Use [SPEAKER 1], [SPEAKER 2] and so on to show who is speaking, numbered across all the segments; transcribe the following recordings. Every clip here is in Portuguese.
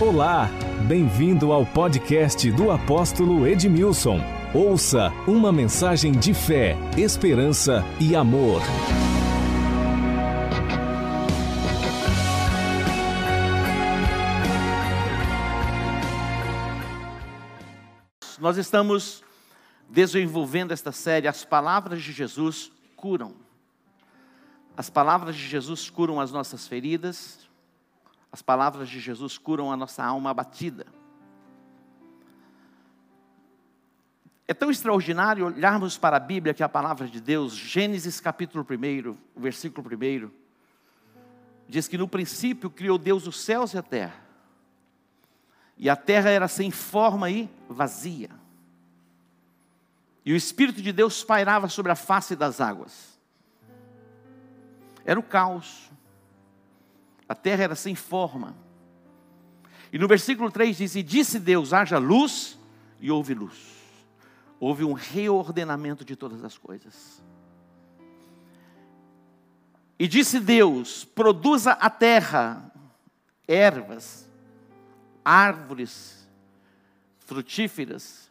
[SPEAKER 1] Olá, bem-vindo ao podcast do apóstolo Edmilson. Ouça uma mensagem de fé, esperança e amor.
[SPEAKER 2] Nós estamos desenvolvendo esta série As Palavras de Jesus Curam. As palavras de Jesus curam as nossas feridas, as palavras de Jesus curam a nossa alma abatida. É tão extraordinário olharmos para a Bíblia, que é a palavra de Deus, Gênesis capítulo 1, versículo 1, diz que no princípio criou Deus os céus e a terra. E a terra era sem forma e vazia. E o Espírito de Deus pairava sobre a face das águas. Era o caos. A terra era sem forma. E no versículo 3 diz: E disse Deus: haja luz, e houve luz. Houve um reordenamento de todas as coisas. E disse Deus: produza a terra ervas, árvores frutíferas,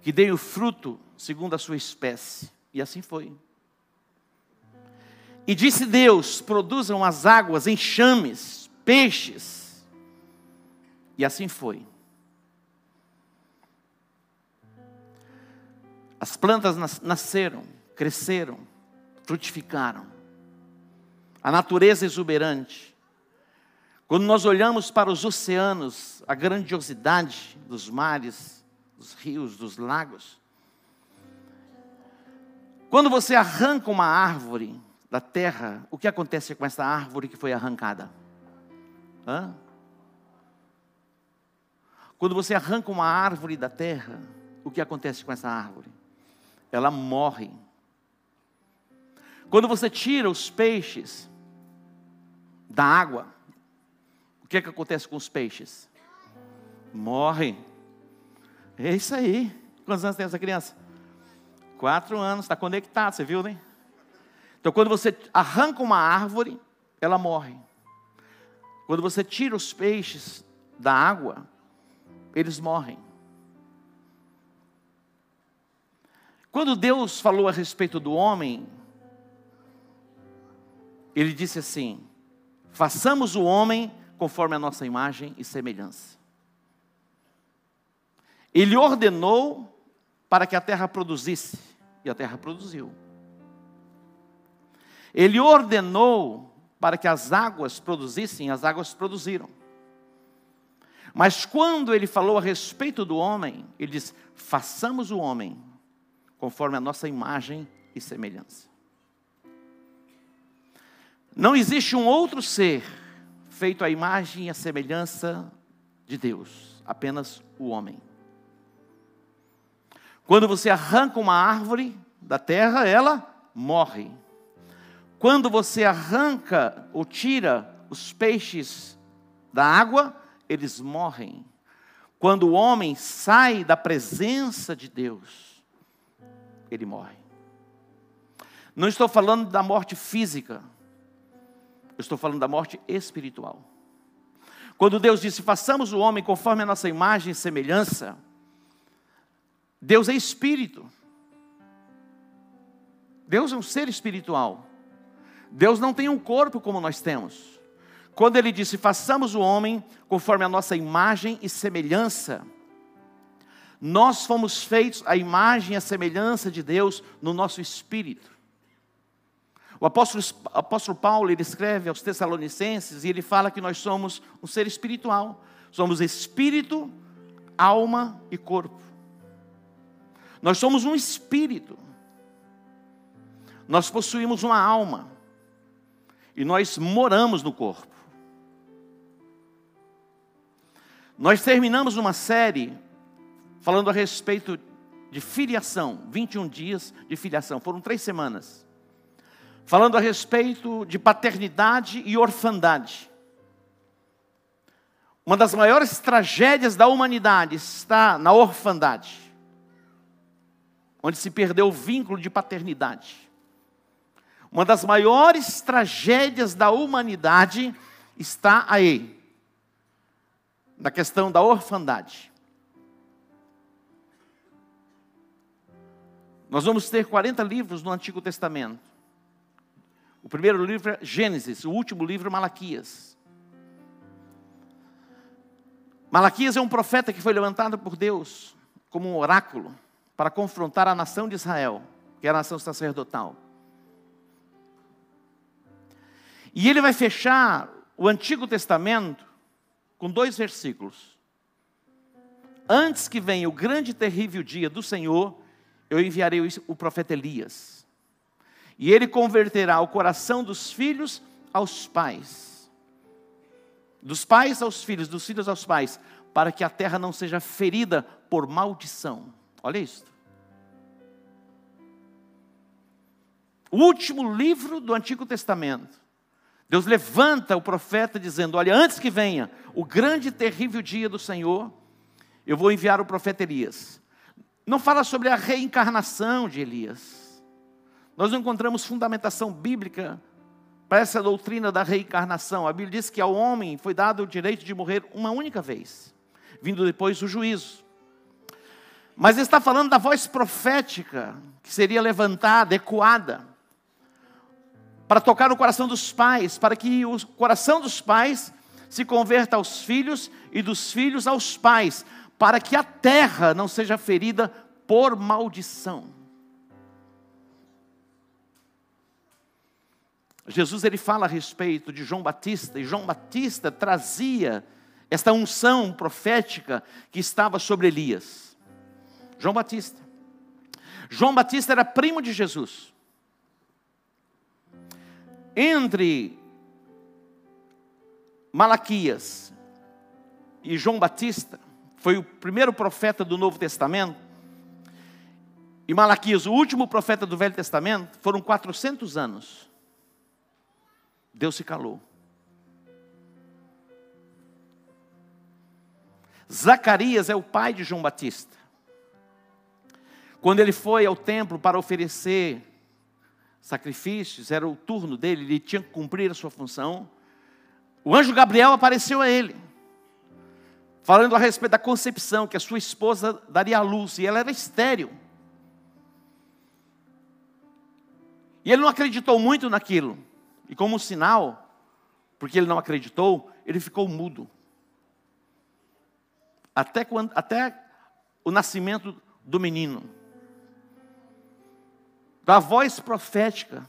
[SPEAKER 2] que deem o fruto segundo a sua espécie. E assim foi. E disse Deus: produzam as águas enxames, peixes. E assim foi. As plantas nasceram, cresceram, frutificaram. A natureza exuberante. Quando nós olhamos para os oceanos, a grandiosidade dos mares, dos rios, dos lagos. Quando você arranca uma árvore da terra, o que acontece com essa árvore que foi arrancada? Hã? Quando você arranca uma árvore da terra, o que acontece com essa árvore? Ela morre. Quando você tira os peixes da água, que é que acontece com os peixes? Morrem. É isso aí. Quantos anos tem essa criança? Quatro anos, está conectado, você viu, né? Então, quando você arranca uma árvore, ela morre. Quando você tira os peixes da água, eles morrem. Quando Deus falou a respeito do homem, Ele disse assim: façamos o homem conforme a nossa imagem e semelhança. Ele ordenou para que a terra produzisse, e a terra produziu. Ele ordenou para que as águas produzissem, as águas produziram. Mas quando ele falou a respeito do homem, ele diz: façamos o homem conforme a nossa imagem e semelhança. Não existe um outro ser feito à imagem e à semelhança de Deus, apenas o homem. Quando você arranca uma árvore da terra, ela morre. Quando você arranca ou tira os peixes da água, eles morrem. Quando o homem sai da presença de Deus, ele morre. Não estou falando da morte física, eu estou falando da morte espiritual. Quando Deus disse: façamos o homem conforme a nossa imagem e semelhança, Deus é espírito. Deus é um ser espiritual. Deus não tem um corpo como nós temos. Quando ele disse: façamos o homem conforme a nossa imagem e semelhança, nós fomos feitos a imagem e a semelhança de Deus no nosso espírito. O apóstolo, apóstolo Paulo, ele escreve aos Tessalonicenses e ele fala que nós somos um ser espiritual. Somos espírito, alma e corpo. Nós somos um espírito. Nós possuímos uma alma. E nós moramos no corpo. Nós terminamos uma série falando a respeito de filiação, 21 dias de filiação, foram três semanas falando a respeito de paternidade e orfandade. Uma das maiores tragédias da humanidade está na orfandade, onde se perdeu o vínculo de paternidade. Uma das maiores tragédias da humanidade está aí, na questão da orfandade. Nós vamos ter 40 livros no Antigo Testamento. O primeiro livro é Gênesis, o último livro é Malaquias. Malaquias é um profeta que foi levantado por Deus como um oráculo para confrontar a nação de Israel, que é a nação sacerdotal. E ele vai fechar o Antigo Testamento com dois versículos. Antes que venha o grande e terrível dia do Senhor, eu enviarei o profeta Elias. E ele converterá o coração dos filhos aos pais. Dos pais aos filhos, dos filhos aos pais, para que a terra não seja ferida por maldição. Olha isso. O último livro do Antigo Testamento. Deus levanta o profeta dizendo: Olha, antes que venha o grande e terrível dia do Senhor, eu vou enviar o profeta Elias. Não fala sobre a reencarnação de Elias. Nós não encontramos fundamentação bíblica para essa doutrina da reencarnação. A Bíblia diz que ao homem foi dado o direito de morrer uma única vez, vindo depois o juízo. Mas está falando da voz profética que seria levantada, ecoada, para tocar no coração dos pais, para que o coração dos pais se converta aos filhos e dos filhos aos pais, para que a terra não seja ferida por maldição. Jesus ele fala a respeito de João Batista, e João Batista trazia esta unção profética que estava sobre Elias. João Batista. João Batista era primo de Jesus. Entre Malaquias e João Batista, foi o primeiro profeta do Novo Testamento. E Malaquias, o último profeta do Velho Testamento, foram 400 anos. Deus se calou. Zacarias é o pai de João Batista. Quando ele foi ao templo para oferecer sacrifícios, era o turno dele, ele tinha que cumprir a sua função. O anjo Gabriel apareceu a ele falando a respeito da concepção, que a sua esposa daria à luz, e ela era estéril. E ele não acreditou muito naquilo. E como sinal, porque ele não acreditou, ele ficou mudo. Até, quando, até o nascimento do menino. Da voz profética.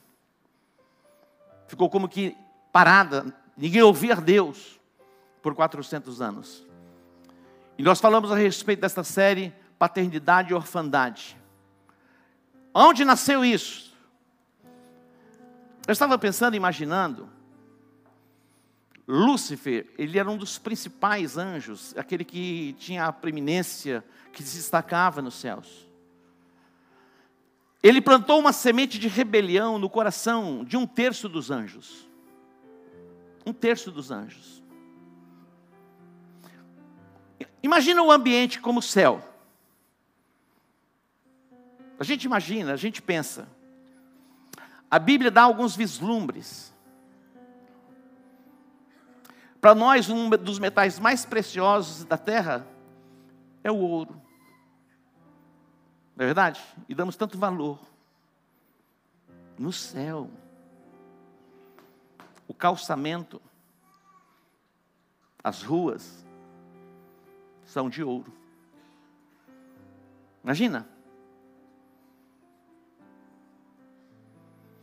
[SPEAKER 2] Ficou como que parada, ninguém ouvia Deus por 400 anos. E nós falamos a respeito desta série Paternidade e Orfandade. Onde nasceu isso? Eu estava pensando, imaginando, Lúcifer, ele era um dos principais anjos, aquele que tinha a preeminência, que se destacava nos céus. Ele plantou uma semente de rebelião no coração de um terço dos anjos. Um terço dos anjos. Imagina o ambiente como o céu. A gente imagina, a gente pensa. A Bíblia dá alguns vislumbres. Para nós, um dos metais mais preciosos da terra é o ouro. Não é verdade? E damos tanto valor. No céu. O calçamento. As ruas são de ouro. Imagina.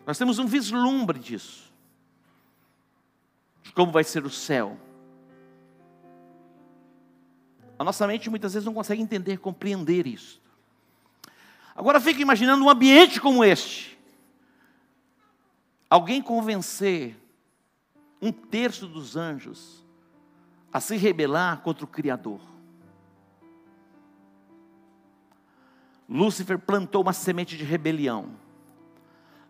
[SPEAKER 2] Nós temos um vislumbre disso. De como vai ser o céu. A nossa mente muitas vezes não consegue entender, compreender isso. Agora fica imaginando um ambiente como este. Alguém convencer um terço dos anjos a se rebelar contra o Criador. Lúcifer plantou uma semente de rebelião.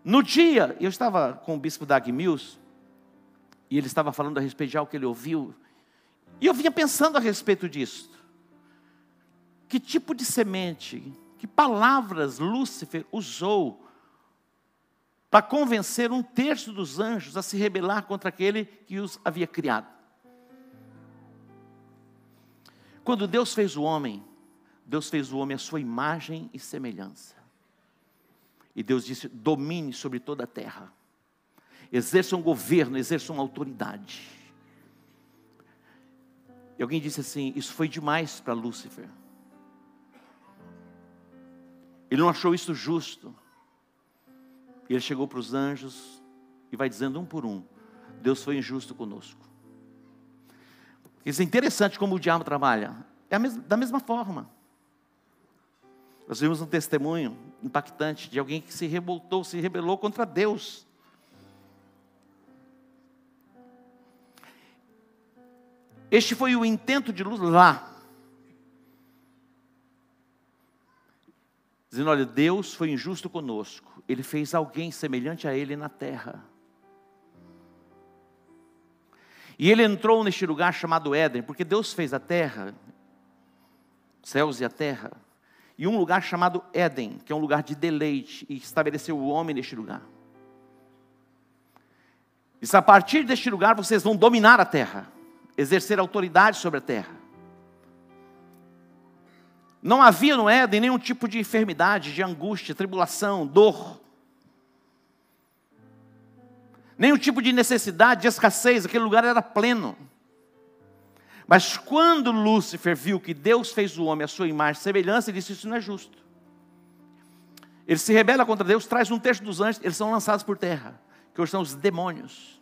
[SPEAKER 2] No dia, eu estava com o bispo Dag Mills, e ele estava falando a respeito de algo que ele ouviu, e eu vinha pensando a respeito disso. Que tipo de semente, que palavras Lúcifer usou para convencer um terço dos anjos a se rebelar contra aquele que os havia criado? quando Deus fez o homem, Deus fez o homem à sua imagem e semelhança. E Deus disse: domine sobre toda a terra, exerça um governo, exerça uma autoridade. E alguém disse assim: isso foi demais para Lúcifer. Ele não achou isso justo. E ele chegou para os anjos e vai dizendo um por um: Deus foi injusto conosco. Isso é interessante como o diabo trabalha. É da mesma forma. Nós vimos um testemunho impactante de alguém que se revoltou, se rebelou contra Deus. Este foi o intento de luz lá. Dizendo: olha, Deus foi injusto conosco. Ele fez alguém semelhante a Ele na terra. E ele entrou neste lugar chamado Éden, porque Deus fez a terra, céus e a terra, e um lugar chamado Éden, que é um lugar de deleite, e estabeleceu o homem neste lugar. Diz: a partir deste lugar vocês vão dominar a terra, exercer autoridade sobre a terra. Não havia no Éden nenhum tipo de enfermidade, de angústia, tribulação, dor nenhum tipo de necessidade, de escassez, aquele lugar era pleno. Mas quando Lúcifer viu que Deus fez o homem à sua imagem e semelhança, ele disse: Isso não é justo. Ele se rebela contra Deus, traz um terço dos anjos, eles são lançados por terra, que hoje são os demônios.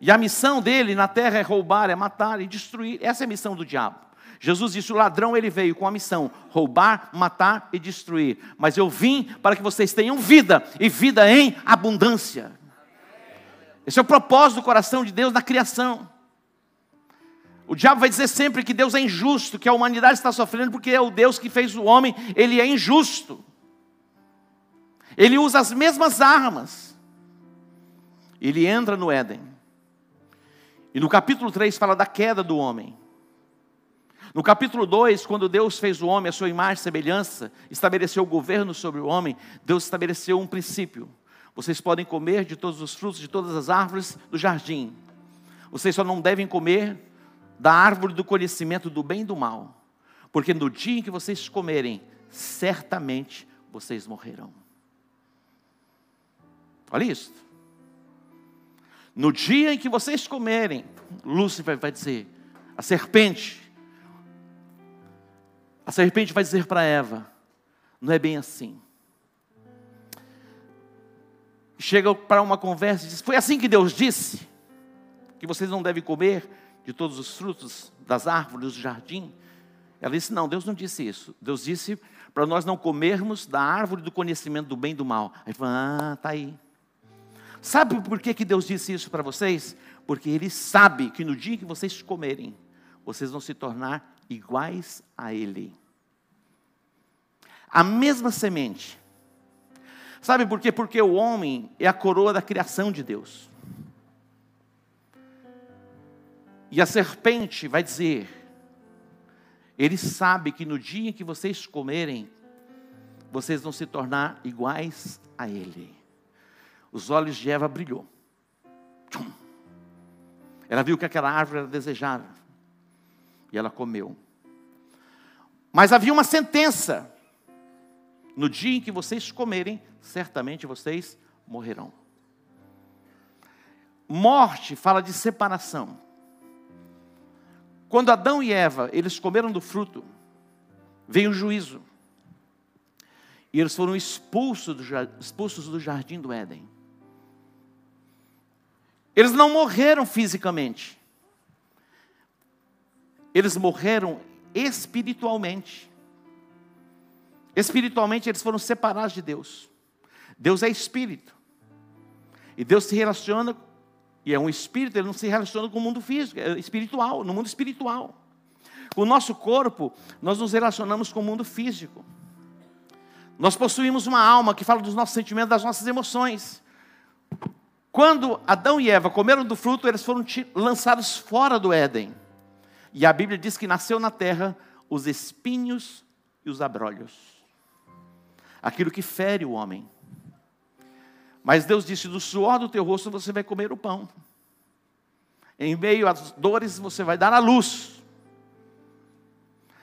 [SPEAKER 2] E a missão dele na terra é roubar, é matar e destruir. Essa é a missão do diabo. Jesus disse: o ladrão ele veio com a missão: roubar, matar e destruir. Mas eu vim para que vocês tenham vida e vida em abundância. Esse é o propósito do coração de Deus na criação. O diabo vai dizer sempre que Deus é injusto, que a humanidade está sofrendo porque é o Deus que fez o homem, ele é injusto. Ele usa as mesmas armas. Ele entra no Éden. E no capítulo 3 fala da queda do homem. No capítulo 2, quando Deus fez o homem a sua imagem e semelhança, estabeleceu o governo sobre o homem, Deus estabeleceu um princípio. Vocês podem comer de todos os frutos de todas as árvores do jardim. Vocês só não devem comer da árvore do conhecimento do bem e do mal. Porque no dia em que vocês comerem, certamente vocês morrerão. Olha isso. No dia em que vocês comerem, Lúcifer vai dizer, a serpente, a serpente vai dizer para Eva: não é bem assim chega para uma conversa e diz: Foi assim que Deus disse que vocês não devem comer de todos os frutos das árvores do jardim. Ela disse: Não, Deus não disse isso. Deus disse para nós não comermos da árvore do conhecimento do bem e do mal. Aí falou: Ah, tá aí. Sabe por que, que Deus disse isso para vocês? Porque Ele sabe que no dia que vocês comerem, vocês vão se tornar iguais a Ele. A mesma semente Sabe por quê? Porque o homem é a coroa da criação de Deus. E a serpente vai dizer: Ele sabe que no dia em que vocês comerem, vocês vão se tornar iguais a Ele. Os olhos de Eva brilhou. Ela viu que aquela árvore era desejável. E ela comeu. Mas havia uma sentença. No dia em que vocês comerem, certamente vocês morrerão. Morte fala de separação. Quando Adão e Eva, eles comeram do fruto, veio o juízo. E eles foram expulsos do, expulsos do jardim do Éden. Eles não morreram fisicamente. Eles morreram espiritualmente. Espiritualmente eles foram separados de Deus. Deus é espírito. E Deus se relaciona, e é um espírito, ele não se relaciona com o mundo físico, é espiritual, no mundo espiritual. Com o nosso corpo, nós nos relacionamos com o mundo físico. Nós possuímos uma alma que fala dos nossos sentimentos, das nossas emoções. Quando Adão e Eva comeram do fruto, eles foram lançados fora do Éden. E a Bíblia diz que nasceu na terra os espinhos e os abrolhos. Aquilo que fere o homem. Mas Deus disse: do suor do teu rosto você vai comer o pão. Em meio às dores você vai dar a luz.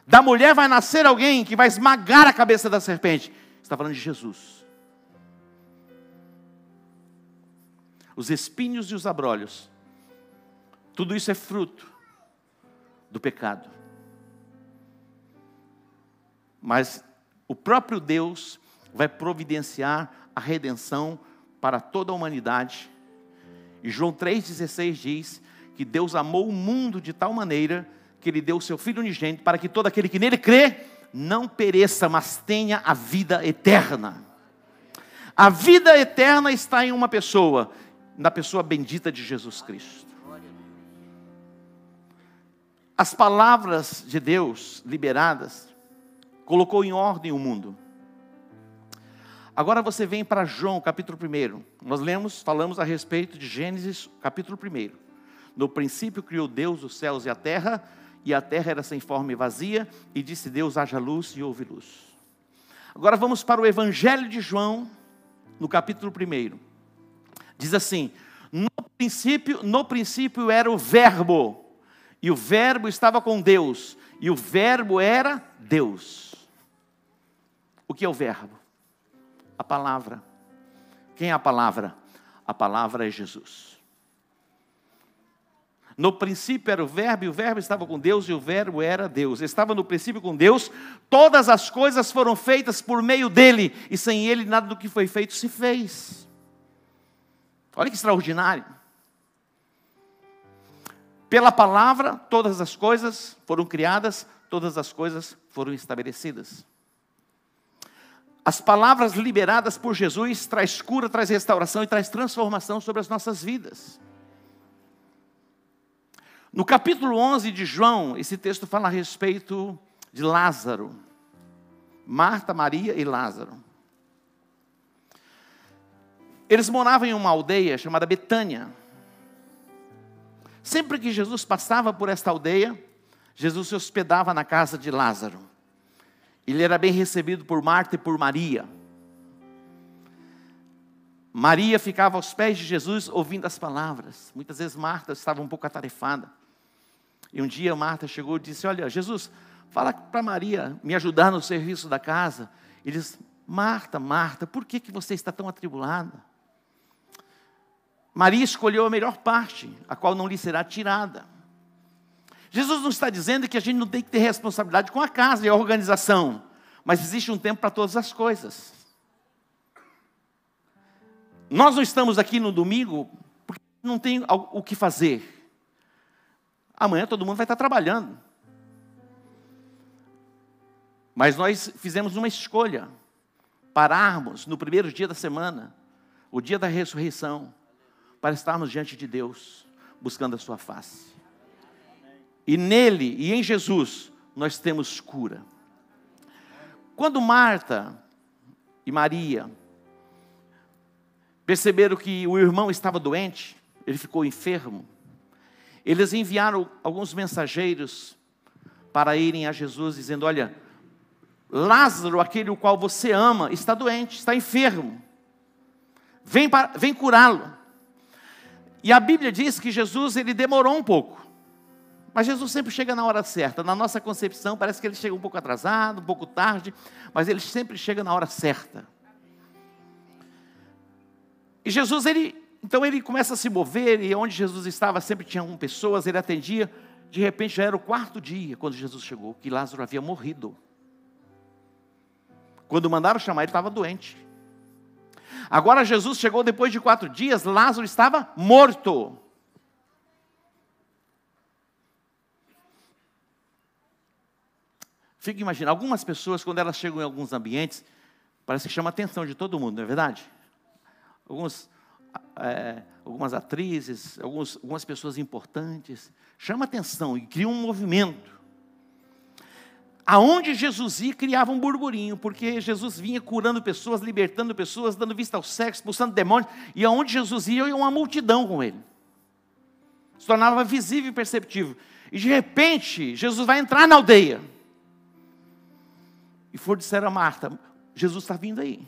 [SPEAKER 2] Da mulher vai nascer alguém que vai esmagar a cabeça da serpente. Está falando de Jesus. Os espinhos e os abrolhos. Tudo isso é fruto do pecado. Mas o próprio Deus vai providenciar a redenção para toda a humanidade. E João 3,16 diz que Deus amou o mundo de tal maneira que Ele deu o seu Filho unigênito para que todo aquele que nele crê não pereça, mas tenha a vida eterna. A vida eterna está em uma pessoa, na pessoa bendita de Jesus Cristo. As palavras de Deus liberadas colocou em ordem o mundo. Agora você vem para João, capítulo 1. Nós lemos, falamos a respeito de Gênesis, capítulo 1. No princípio criou Deus os céus e a terra, e a terra era sem forma e vazia, e disse Deus: haja luz e houve luz. Agora vamos para o Evangelho de João, no capítulo 1. Diz assim: no princípio, no princípio era o Verbo, e o Verbo estava com Deus, e o Verbo era Deus. O que é o Verbo? a palavra. Quem é a palavra? A palavra é Jesus. No princípio era o Verbo, e o Verbo estava com Deus, e o Verbo era Deus. Estava no princípio com Deus, todas as coisas foram feitas por meio dele, e sem ele nada do que foi feito se fez. Olha que extraordinário. Pela palavra, todas as coisas foram criadas, todas as coisas foram estabelecidas. As palavras liberadas por Jesus traz cura, traz restauração e traz transformação sobre as nossas vidas. No capítulo 11 de João, esse texto fala a respeito de Lázaro. Marta, Maria e Lázaro. Eles moravam em uma aldeia chamada Betânia. Sempre que Jesus passava por esta aldeia, Jesus se hospedava na casa de Lázaro. Ele era bem recebido por Marta e por Maria. Maria ficava aos pés de Jesus ouvindo as palavras. Muitas vezes Marta estava um pouco atarefada. E um dia Marta chegou e disse: Olha, Jesus, fala para Maria me ajudar no serviço da casa. Ele diz: Marta, Marta, por que, que você está tão atribulada? Maria escolheu a melhor parte, a qual não lhe será tirada. Jesus não está dizendo que a gente não tem que ter responsabilidade com a casa e a organização, mas existe um tempo para todas as coisas. Nós não estamos aqui no domingo porque não tem o que fazer. Amanhã todo mundo vai estar trabalhando. Mas nós fizemos uma escolha, pararmos no primeiro dia da semana, o dia da ressurreição, para estarmos diante de Deus, buscando a Sua face. E nele e em Jesus nós temos cura. Quando Marta e Maria perceberam que o irmão estava doente, ele ficou enfermo, eles enviaram alguns mensageiros para irem a Jesus dizendo: Olha, Lázaro, aquele o qual você ama, está doente, está enfermo. Vem, vem curá-lo. E a Bíblia diz que Jesus ele demorou um pouco. Mas Jesus sempre chega na hora certa. Na nossa concepção, parece que ele chega um pouco atrasado, um pouco tarde, mas ele sempre chega na hora certa. E Jesus, ele, então ele começa a se mover, e onde Jesus estava sempre tinha um pessoas, ele atendia. De repente já era o quarto dia quando Jesus chegou, que Lázaro havia morrido. Quando mandaram chamar, ele estava doente. Agora Jesus chegou depois de quatro dias, Lázaro estava morto. Fica imaginando, algumas pessoas, quando elas chegam em alguns ambientes, parece que chama a atenção de todo mundo, não é verdade? Alguns, é, algumas atrizes, alguns, algumas pessoas importantes, chama atenção e cria um movimento. Aonde Jesus ia, criava um burburinho, porque Jesus vinha curando pessoas, libertando pessoas, dando vista ao sexo, expulsando demônios, e aonde Jesus ia, ia uma multidão com ele. Se tornava visível e perceptível. E de repente, Jesus vai entrar na aldeia. E for disseram a Marta: Jesus está vindo aí.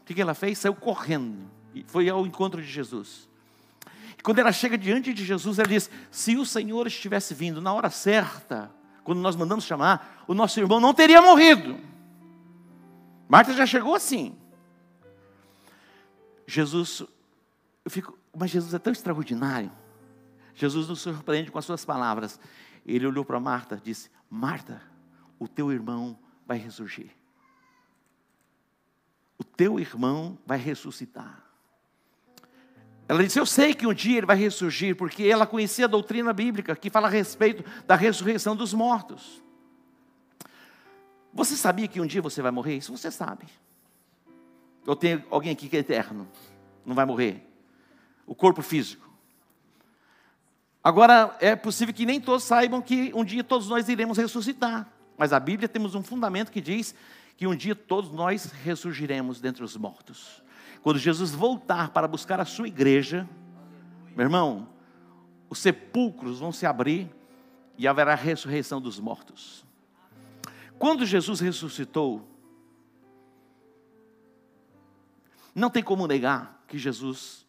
[SPEAKER 2] O que ela fez? Saiu correndo. E foi ao encontro de Jesus. E quando ela chega diante de Jesus, ela diz: Se o Senhor estivesse vindo na hora certa, quando nós mandamos chamar, o nosso irmão não teria morrido. Marta já chegou assim. Jesus, eu fico, mas Jesus é tão extraordinário. Jesus nos surpreende com as suas palavras. Ele olhou para Marta disse: Marta, o teu irmão vai ressurgir. O teu irmão vai ressuscitar. Ela disse: Eu sei que um dia ele vai ressurgir, porque ela conhecia a doutrina bíblica que fala a respeito da ressurreição dos mortos. Você sabia que um dia você vai morrer? Isso você sabe. Ou tem alguém aqui que é eterno, não vai morrer? O corpo físico. Agora, é possível que nem todos saibam que um dia todos nós iremos ressuscitar. Mas a Bíblia temos um fundamento que diz que um dia todos nós ressurgiremos dentre os mortos. Quando Jesus voltar para buscar a sua igreja, meu irmão, os sepulcros vão se abrir e haverá ressurreição dos mortos. Quando Jesus ressuscitou, não tem como negar que Jesus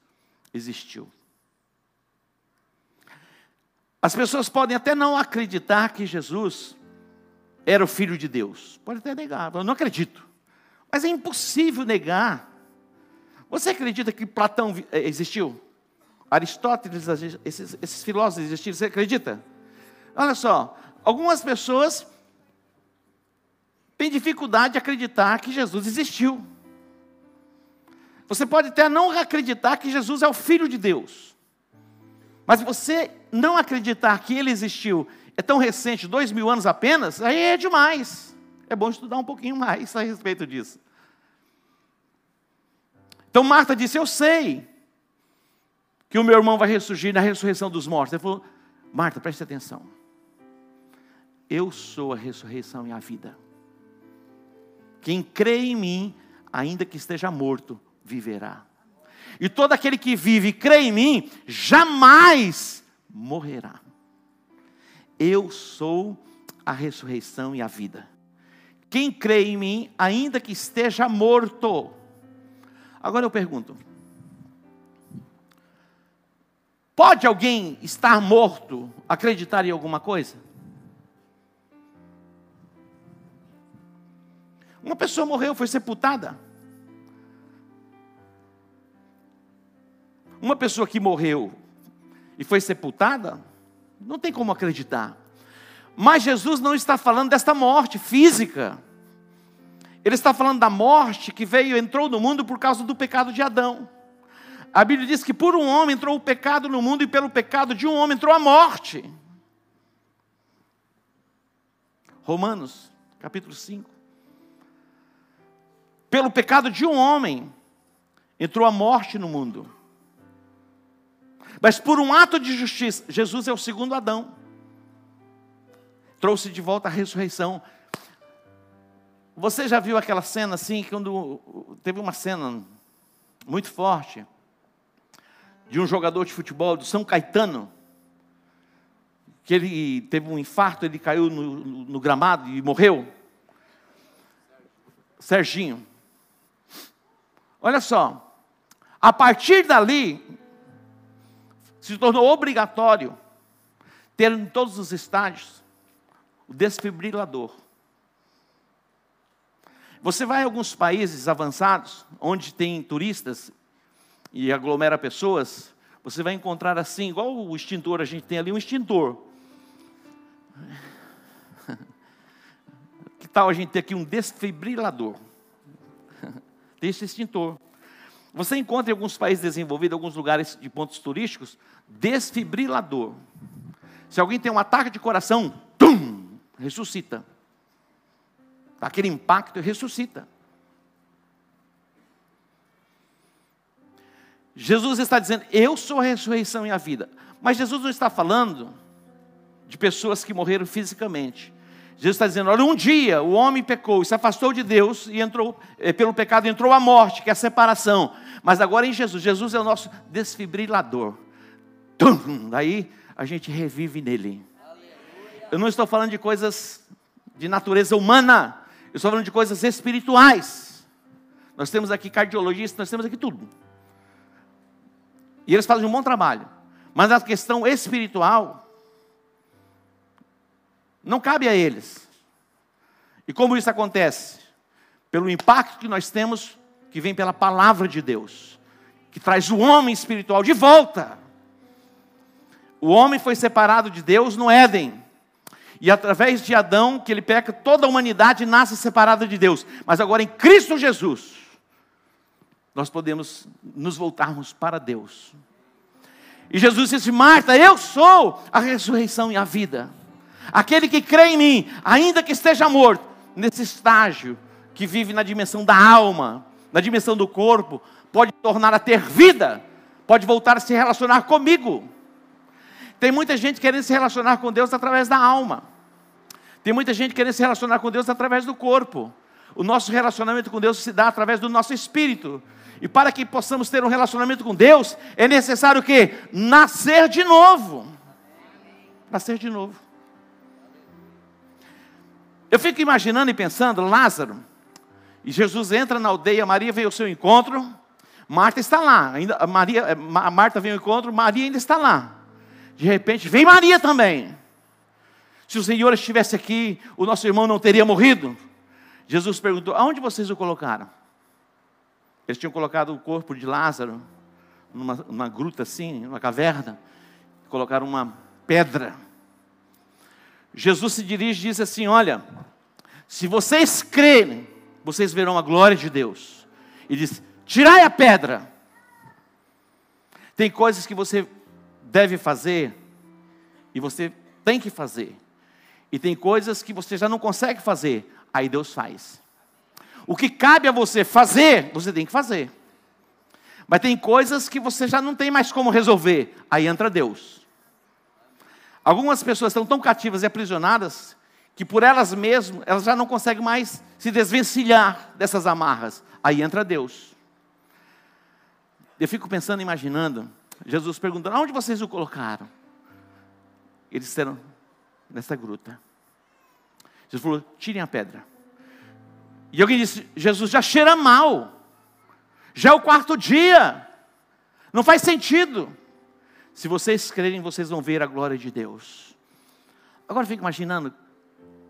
[SPEAKER 2] existiu. As pessoas podem até não acreditar que Jesus era o filho de Deus. Pode até negar, eu não acredito. Mas é impossível negar. Você acredita que Platão eh, existiu? Aristóteles, esses, esses filósofos existiram, você acredita? Olha só, algumas pessoas têm dificuldade de acreditar que Jesus existiu. Você pode até não acreditar que Jesus é o Filho de Deus. Mas você não acreditar que ele existiu é tão recente, dois mil anos apenas, aí é demais. É bom estudar um pouquinho mais a respeito disso. Então Marta disse: Eu sei que o meu irmão vai ressurgir na ressurreição dos mortos. Ele falou: Marta, preste atenção. Eu sou a ressurreição e a vida. Quem crê em mim, ainda que esteja morto, viverá. E todo aquele que vive e crê em mim, jamais morrerá. Eu sou a ressurreição e a vida. Quem crê em mim, ainda que esteja morto. Agora eu pergunto: pode alguém estar morto acreditar em alguma coisa? Uma pessoa morreu, foi sepultada. Uma pessoa que morreu e foi sepultada, não tem como acreditar. Mas Jesus não está falando desta morte física. Ele está falando da morte que veio, entrou no mundo por causa do pecado de Adão. A Bíblia diz que por um homem entrou o pecado no mundo e pelo pecado de um homem entrou a morte. Romanos, capítulo 5. Pelo pecado de um homem entrou a morte no mundo. Mas por um ato de justiça, Jesus é o segundo Adão. Trouxe de volta a ressurreição. Você já viu aquela cena assim, quando teve uma cena muito forte de um jogador de futebol do São Caetano, que ele teve um infarto, ele caiu no, no, no gramado e morreu. Serginho. Olha só, a partir dali, se tornou obrigatório ter em todos os estádios o desfibrilador. Você vai a alguns países avançados, onde tem turistas e aglomera pessoas, você vai encontrar assim, igual o extintor, a gente tem ali um extintor. Que tal a gente ter aqui um desfibrilador? Tem esse extintor. Você encontra em alguns países desenvolvidos, alguns lugares de pontos turísticos, desfibrilador. Se alguém tem um ataque de coração, tum, ressuscita. Aquele impacto ressuscita. Jesus está dizendo: Eu sou a ressurreição e a vida. Mas Jesus não está falando de pessoas que morreram fisicamente. Jesus está dizendo: olha, um dia o homem pecou se afastou de Deus e entrou, eh, pelo pecado entrou a morte, que é a separação. Mas agora em Jesus, Jesus é o nosso desfibrilador. Tum, daí a gente revive nele. Eu não estou falando de coisas de natureza humana, eu estou falando de coisas espirituais. Nós temos aqui cardiologistas, nós temos aqui tudo. E eles fazem um bom trabalho. Mas a questão espiritual, Não cabe a eles. E como isso acontece? Pelo impacto que nós temos, que vem pela palavra de Deus, que traz o homem espiritual de volta. O homem foi separado de Deus no Éden. E através de Adão, que ele peca, toda a humanidade nasce separada de Deus. Mas agora em Cristo Jesus, nós podemos nos voltarmos para Deus. E Jesus disse: Marta, eu sou a ressurreição e a vida. Aquele que crê em mim, ainda que esteja morto, nesse estágio que vive na dimensão da alma, na dimensão do corpo, pode tornar a ter vida, pode voltar a se relacionar comigo. Tem muita gente querendo se relacionar com Deus através da alma. Tem muita gente querendo se relacionar com Deus através do corpo. O nosso relacionamento com Deus se dá através do nosso espírito. E para que possamos ter um relacionamento com Deus, é necessário o quê? Nascer de novo. Nascer de novo. Eu fico imaginando e pensando, Lázaro, e Jesus entra na aldeia, Maria veio ao seu encontro, Marta está lá, ainda, Maria, Marta veio ao encontro, Maria ainda está lá. De repente, vem Maria também. Se o Senhor estivesse aqui, o nosso irmão não teria morrido. Jesus perguntou: aonde vocês o colocaram? Eles tinham colocado o corpo de Lázaro numa, numa gruta assim, numa caverna, colocaram uma pedra. Jesus se dirige e diz assim: Olha, se vocês crerem, vocês verão a glória de Deus. E diz: Tirai a pedra. Tem coisas que você deve fazer e você tem que fazer. E tem coisas que você já não consegue fazer, aí Deus faz. O que cabe a você fazer, você tem que fazer. Mas tem coisas que você já não tem mais como resolver, aí entra Deus. Algumas pessoas estão tão cativas e aprisionadas que por elas mesmas, elas já não conseguem mais se desvencilhar dessas amarras. Aí entra Deus. Eu fico pensando, imaginando, Jesus perguntando: onde vocês o colocaram? Eles disseram: nessa gruta. Jesus falou: tirem a pedra. E alguém disse: Jesus já cheira mal. Já é o quarto dia. Não faz sentido. Se vocês crerem, vocês vão ver a glória de Deus. Agora fica imaginando,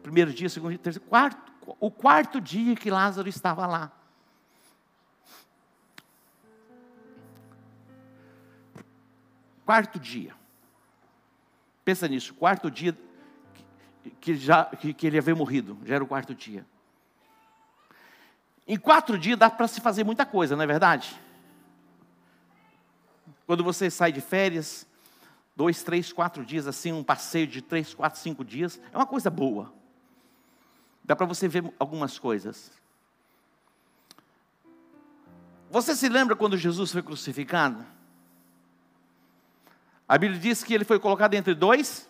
[SPEAKER 2] primeiro dia, segundo dia, terceiro, quarto, o quarto dia que Lázaro estava lá. Quarto dia. Pensa nisso, quarto dia que, já, que, ele havia morrido, já era o quarto dia. Em quatro dias dá para se fazer muita coisa, não é verdade? Quando você sai de férias, dois, três, quatro dias, assim, um passeio de três, quatro, cinco dias, é uma coisa boa. Dá para você ver algumas coisas. Você se lembra quando Jesus foi crucificado? A Bíblia diz que ele foi colocado entre dois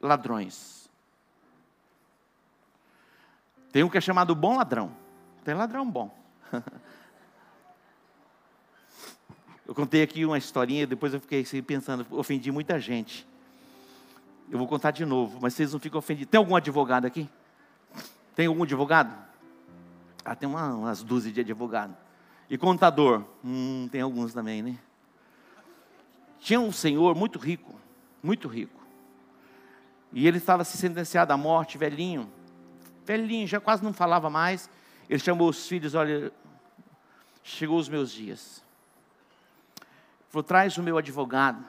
[SPEAKER 2] ladrões. Tem um que é chamado bom ladrão. Tem ladrão bom. Eu contei aqui uma historinha, depois eu fiquei assim, pensando, ofendi muita gente. Eu vou contar de novo, mas vocês não ficam ofendidos. Tem algum advogado aqui? Tem algum advogado? Ah, tem uma, umas dúzias de advogado. E contador? Hum, tem alguns também, né? Tinha um senhor muito rico, muito rico. E ele estava se sentenciado à morte, velhinho. Velhinho, já quase não falava mais. Ele chamou os filhos, olha, chegou os meus dias. Falou, traz o meu advogado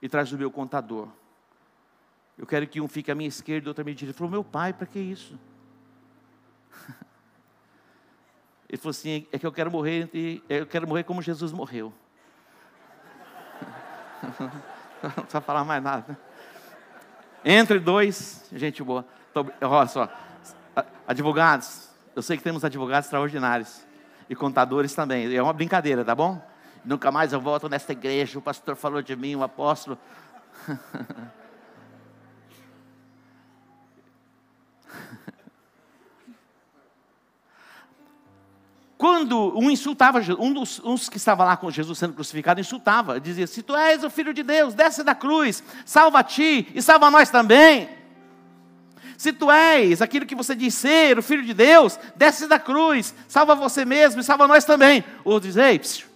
[SPEAKER 2] e traz o meu contador. Eu quero que um fique à minha esquerda e outro à minha direita. Ele falou, meu pai, para que isso? Ele falou assim, é que eu quero morrer, eu quero morrer como Jesus morreu. Não precisa falar mais nada. Entre dois, gente boa. Olha só, advogados, eu sei que temos advogados extraordinários. E contadores também. É uma brincadeira, tá bom? Nunca mais eu volto nesta igreja. O pastor falou de mim, o apóstolo. Quando um insultava, um dos uns que estava lá com Jesus sendo crucificado, insultava, dizia: Se tu és o filho de Deus, desce da cruz, salva a ti e salva nós também. Se tu és aquilo que você diz ser, o Filho de Deus, desce da cruz, salva você mesmo e salva nós também. O outro diz,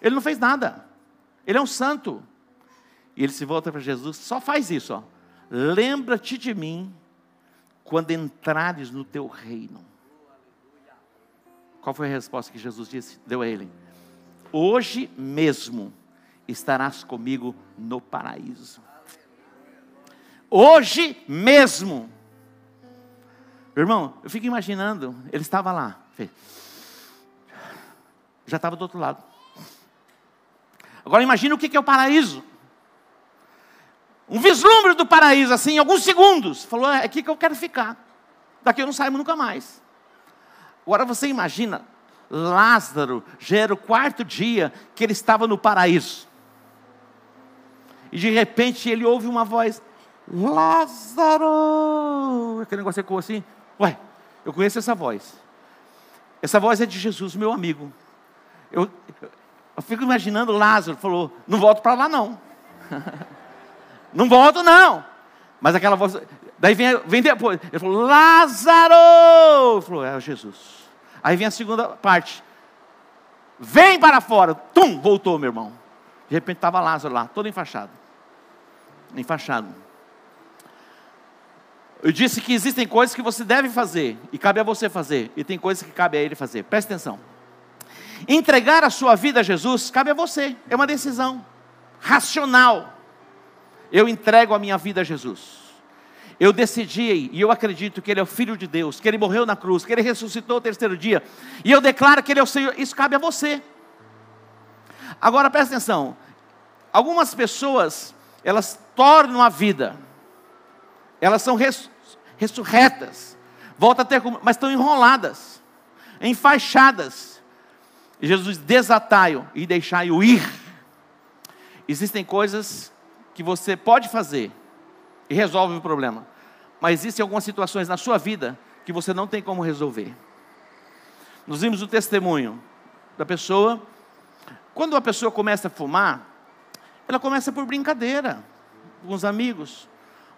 [SPEAKER 2] ele não fez nada. Ele é um santo. E ele se volta para Jesus, só faz isso. Lembra-te de mim quando entrares no teu reino. Qual foi a resposta que Jesus disse? Deu a ele: Hoje mesmo estarás comigo no paraíso. Hoje mesmo. Irmão, eu fico imaginando, ele estava lá, já estava do outro lado. Agora imagine o que é o paraíso. Um vislumbre do paraíso, assim, em alguns segundos. Falou, é aqui que eu quero ficar. Daqui eu não saio nunca mais. Agora você imagina, Lázaro já era o quarto dia que ele estava no paraíso. E de repente ele ouve uma voz: Lázaro! Aquele negócio ecoou assim. Ué, eu conheço essa voz. Essa voz é de Jesus, meu amigo. Eu, eu fico imaginando Lázaro, falou: Não volto para lá não. não volto não. Mas aquela voz, daí vem, vem depois. Ele falou: Lázaro! Ele falou: É Jesus. Aí vem a segunda parte. Vem para fora. Tum, voltou, meu irmão. De repente estava Lázaro lá, todo enfaixado. Enfaixado. Eu disse que existem coisas que você deve fazer, e cabe a você fazer, e tem coisas que cabe a ele fazer. Presta atenção. Entregar a sua vida a Jesus cabe a você, é uma decisão racional. Eu entrego a minha vida a Jesus. Eu decidi e eu acredito que Ele é o Filho de Deus, que Ele morreu na cruz, que Ele ressuscitou no terceiro dia, e eu declaro que Ele é o Senhor, isso cabe a você. Agora presta atenção: algumas pessoas, elas tornam a vida, elas são res, ressurretas, voltam a ter, mas estão enroladas, enfaixadas. Jesus desatai-o e deixai-o ir. Existem coisas que você pode fazer, e resolve o problema. Mas existem algumas situações na sua vida que você não tem como resolver. Nós vimos o testemunho da pessoa. Quando a pessoa começa a fumar, ela começa por brincadeira, com os amigos.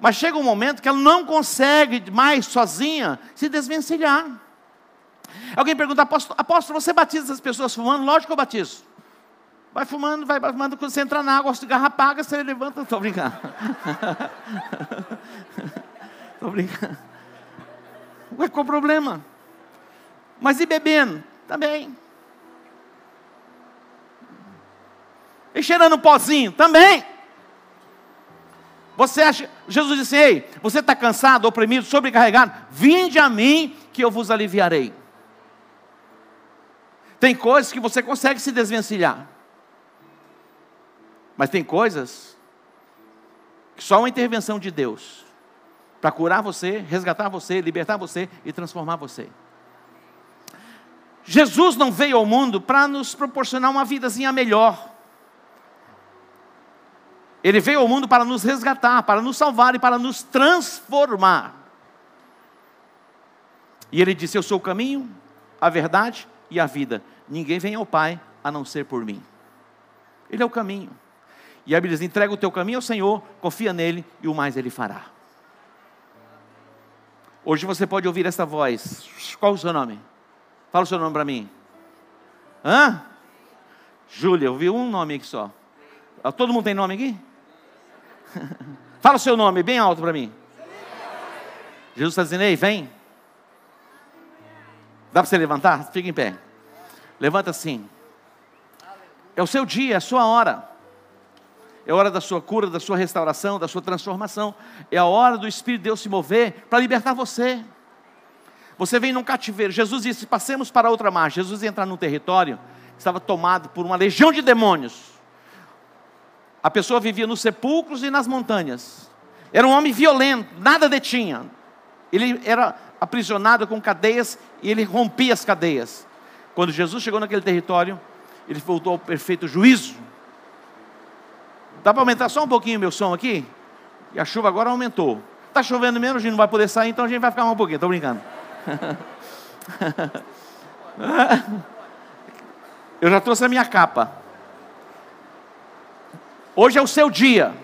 [SPEAKER 2] Mas chega um momento que ela não consegue mais sozinha se desvencilhar. Alguém pergunta, apóstolo, apóstolo, você batiza as pessoas fumando? Lógico que eu batizo. Vai fumando, vai fumando, quando você entra na água, a cigarra apaga, você levanta. Estou brincando. Estou brincando. Ué, qual o problema? Mas e bebendo? Também. E cheirando pozinho? Também. Você acha, Jesus disse, ei, você está cansado, oprimido, sobrecarregado? Vinde a mim que eu vos aliviarei. Tem coisas que você consegue se desvencilhar. Mas tem coisas que só uma intervenção de Deus para curar você, resgatar você, libertar você e transformar você. Jesus não veio ao mundo para nos proporcionar uma vidazinha melhor. Ele veio ao mundo para nos resgatar, para nos salvar e para nos transformar. E ele disse: Eu sou o caminho, a verdade e a vida. Ninguém vem ao Pai a não ser por mim. Ele é o caminho. E a Bíblia diz: entrega o teu caminho ao Senhor, confia nele e o mais ele fará. Hoje você pode ouvir essa voz. Qual o seu nome? Fala o seu nome para mim. Hã? Júlia, eu vi um nome aqui só. Ah, todo mundo tem nome aqui? Fala o seu nome bem alto para mim. Jesus está dizendo: Ei, vem. Dá para você levantar? Fica em pé. Levanta assim. É o seu dia, é a sua hora é hora da sua cura, da sua restauração, da sua transformação. É a hora do Espírito de Deus se mover para libertar você. Você vem num cativeiro. Jesus disse: passemos para outra margem. Jesus ia entrar num território que estava tomado por uma legião de demônios. A pessoa vivia nos sepulcros e nas montanhas. Era um homem violento, nada detinha. Ele era aprisionado com cadeias e ele rompia as cadeias. Quando Jesus chegou naquele território, ele voltou ao perfeito juízo Dá para aumentar só um pouquinho meu som aqui? E a chuva agora aumentou. Está chovendo mesmo, a gente não vai poder sair, então a gente vai ficar um pouquinho. Estou brincando. Eu já trouxe a minha capa. Hoje é o seu dia.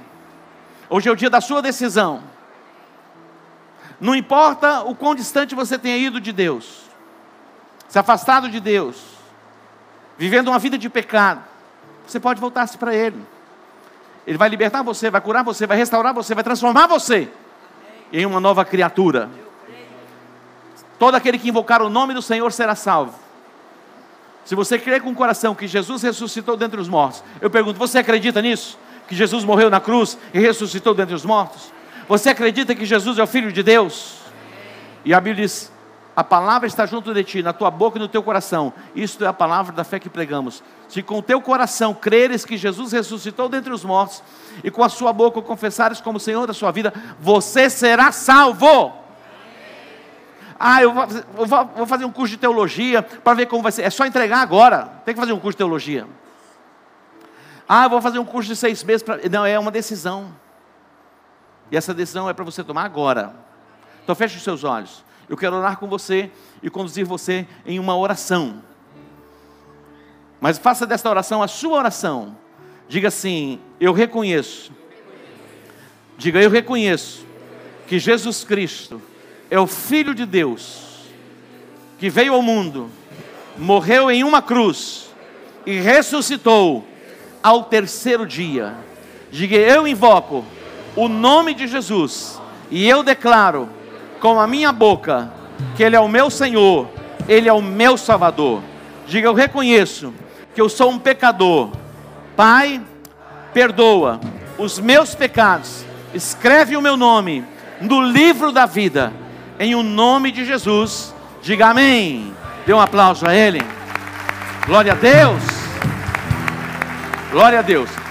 [SPEAKER 2] Hoje é o dia da sua decisão. Não importa o quão distante você tenha ido de Deus, se afastado de Deus, vivendo uma vida de pecado, você pode voltar-se para Ele. Ele vai libertar você, vai curar você, vai restaurar você, vai transformar você em uma nova criatura. Todo aquele que invocar o nome do Senhor será salvo. Se você crê com o coração que Jesus ressuscitou dentre os mortos, eu pergunto: você acredita nisso? Que Jesus morreu na cruz e ressuscitou dentre os mortos? Você acredita que Jesus é o Filho de Deus? E a Bíblia diz: a palavra está junto de ti, na tua boca e no teu coração. Isto é a palavra da fé que pregamos. Se com o teu coração creres que Jesus ressuscitou dentre os mortos, e com a sua boca confessares como Senhor da sua vida, você será salvo. Ah, eu vou fazer um curso de teologia para ver como vai ser. É só entregar agora. Tem que fazer um curso de teologia. Ah, eu vou fazer um curso de seis meses. Pra... Não, é uma decisão. E essa decisão é para você tomar agora. Então feche os seus olhos. Eu quero orar com você e conduzir você em uma oração. Mas faça desta oração a sua oração. Diga assim: Eu reconheço. Diga, eu reconheço que Jesus Cristo é o Filho de Deus, que veio ao mundo, morreu em uma cruz e ressuscitou ao terceiro dia. Diga, eu invoco o nome de Jesus e eu declaro com a minha boca que Ele é o meu Senhor, Ele é o meu Salvador. Diga, eu reconheço que eu sou um pecador. Pai, perdoa os meus pecados, escreve o meu nome no livro da vida, em o nome de Jesus. Diga amém. Dê um aplauso a Ele. Glória a Deus. Glória a Deus.